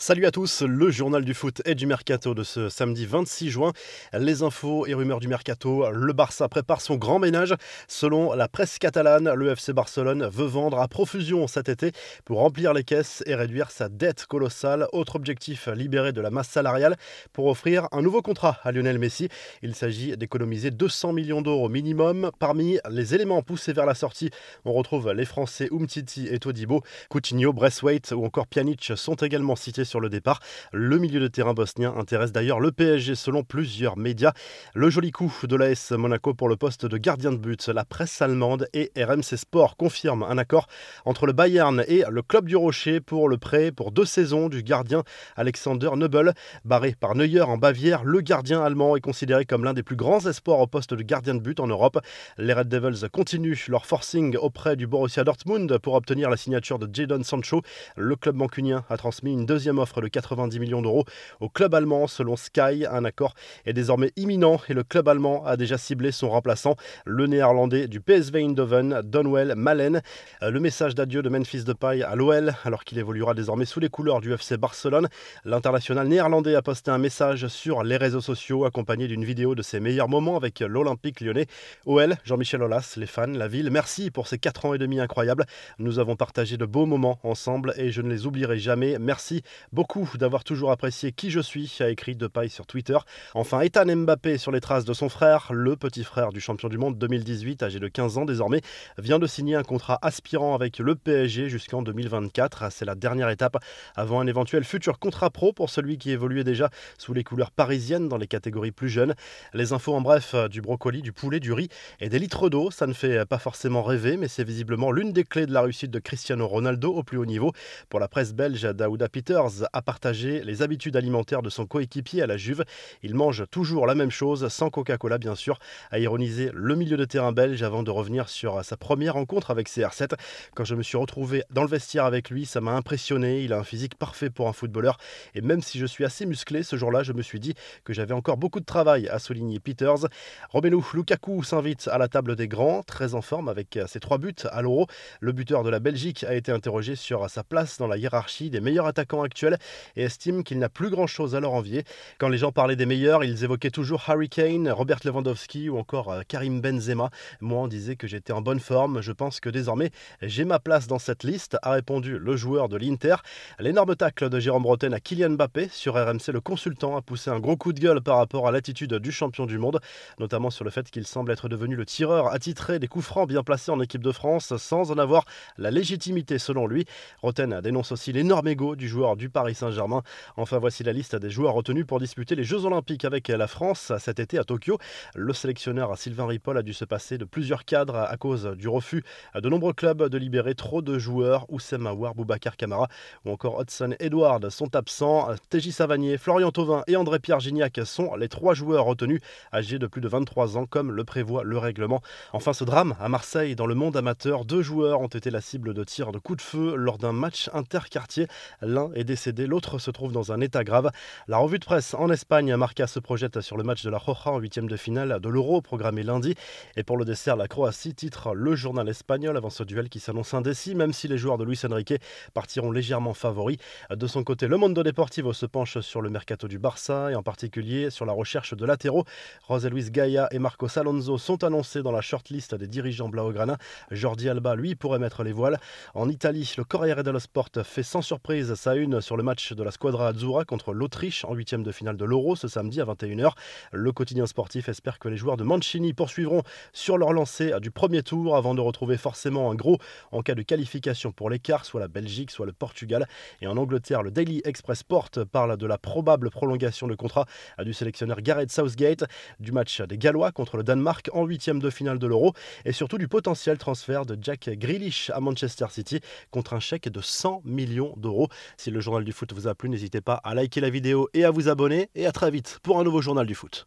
Salut à tous, le journal du foot et du mercato de ce samedi 26 juin. Les infos et rumeurs du mercato, le Barça prépare son grand ménage. Selon la presse catalane, le FC Barcelone veut vendre à profusion cet été pour remplir les caisses et réduire sa dette colossale. Autre objectif, libérer de la masse salariale pour offrir un nouveau contrat à Lionel Messi. Il s'agit d'économiser 200 millions d'euros minimum. Parmi les éléments poussés vers la sortie, on retrouve les Français Umtiti et Todibo. Coutinho, Bresswaite ou encore Pjanic sont également cités sur le départ. Le milieu de terrain bosnien intéresse d'ailleurs le PSG selon plusieurs médias. Le joli coup de l'AS Monaco pour le poste de gardien de but. La presse allemande et RMC Sport confirment un accord entre le Bayern et le club du Rocher pour le prêt pour deux saisons du gardien Alexander Nobel. Barré par Neuer en Bavière, le gardien allemand est considéré comme l'un des plus grands espoirs au poste de gardien de but en Europe. Les Red Devils continuent leur forcing auprès du Borussia Dortmund pour obtenir la signature de Jadon Sancho. Le club mancunien a transmis une deuxième offre de 90 millions d'euros au club allemand. Selon Sky, un accord est désormais imminent et le club allemand a déjà ciblé son remplaçant, le néerlandais du PSV Eindhoven, Donwell Malen. Euh, le message d'adieu de Memphis Depay à l'OL, alors qu'il évoluera désormais sous les couleurs du FC Barcelone. L'international néerlandais a posté un message sur les réseaux sociaux accompagné d'une vidéo de ses meilleurs moments avec l'Olympique lyonnais. OL, Jean-Michel Aulas, les fans, la ville, merci pour ces 4 ans et demi incroyables. Nous avons partagé de beaux moments ensemble et je ne les oublierai jamais. Merci beaucoup d'avoir toujours apprécié qui je suis, a écrit Depay sur Twitter. Enfin, Ethan Mbappé sur les traces de son frère, le petit frère du champion du monde 2018, âgé de 15 ans désormais, vient de signer un contrat aspirant avec le PSG jusqu'en 2024. C'est la dernière étape avant un éventuel futur contrat pro pour celui qui évoluait déjà sous les couleurs parisiennes dans les catégories plus jeunes. Les infos en bref du brocoli, du poulet, du riz et des litres d'eau, ça ne fait pas forcément rêver, mais c'est visiblement l'une des clés de la réussite de Cristiano Ronaldo au plus haut niveau. Pour la presse belge, Daouda Peters a partagé les habitudes alimentaires de son coéquipier à la Juve. Il mange toujours la même chose, sans Coca-Cola bien sûr, a ironisé le milieu de terrain belge avant de revenir sur sa première rencontre avec CR7. Quand je me suis retrouvé dans le vestiaire avec lui, ça m'a impressionné, il a un physique parfait pour un footballeur et même si je suis assez musclé ce jour-là, je me suis dit que j'avais encore beaucoup de travail, à souligner Peters. Romelu Lukaku s'invite à la table des grands, très en forme avec ses trois buts à l'Euro. Le buteur de la Belgique a été interrogé sur sa place dans la hiérarchie des meilleurs attaquants actuels et estime qu'il n'a plus grand-chose à leur envier. Quand les gens parlaient des meilleurs, ils évoquaient toujours Harry Kane, Robert Lewandowski ou encore euh, Karim Benzema. Moi, on disait que j'étais en bonne forme. Je pense que désormais, j'ai ma place dans cette liste, a répondu le joueur de l'Inter. L'énorme tacle de Jérôme Bretagne à Kylian Mbappé sur RMC, le consultant a poussé un gros coup de gueule par rapport à l'attitude du champion du monde, notamment sur le fait qu'il semble être devenu le tireur attitré des coups francs bien placés en équipe de France sans en avoir la légitimité selon lui. Roten dénonce aussi l'énorme ego du joueur du Paris Saint-Germain. Enfin, voici la liste des joueurs retenus pour disputer les Jeux Olympiques avec la France cet été à Tokyo. Le sélectionneur Sylvain Ripoll a dû se passer de plusieurs cadres à cause du refus de nombreux clubs de libérer trop de joueurs. Oussem Aouar, Boubacar Camara ou encore Hudson Edward sont absents. Téji Savanier, Florian Thauvin et André-Pierre Gignac sont les trois joueurs retenus âgés de plus de 23 ans comme le prévoit le règlement. Enfin, ce drame à Marseille, dans le monde amateur, deux joueurs ont été la cible de tirs de coups de feu lors d'un match interquartier. L'un est décédé, l'autre se trouve dans un état grave. La revue de presse en Espagne, Marca se projette sur le match de la Roja en huitième de finale de l'Euro, programmé lundi. Et pour le dessert, la Croatie titre le journal espagnol avant ce duel qui s'annonce indécis, même si les joueurs de Luis Enrique partiront légèrement favoris. De son côté, le Mondo Deportivo se penche sur le mercato du Barça et en particulier sur la recherche de latéraux. José Luis Gaia et Marcos Alonso sont annoncés dans la shortlist des dirigeants Blaugrana. Jordi Alba, lui, pourrait mettre les voiles. En Italie, le Corriere dello Sport fait sans surprise sa une sur le match de la Squadra Azzurra contre l'Autriche en huitième de finale de l'Euro ce samedi à 21h. Le quotidien sportif espère que les joueurs de Mancini poursuivront sur leur lancée du premier tour avant de retrouver forcément un gros en cas de qualification pour l'écart, soit la Belgique, soit le Portugal. Et en Angleterre, le Daily Express Sport parle de la probable prolongation de contrat du sélectionneur Gareth Southgate, du match des Gallois contre le Danemark en huitième de finale de l'Euro et surtout du potentiel transfert de Jack Grealish à Manchester City contre un chèque de 100 millions d'euros. Si le du foot vous a plu, n'hésitez pas à liker la vidéo et à vous abonner. Et à très vite pour un nouveau journal du foot.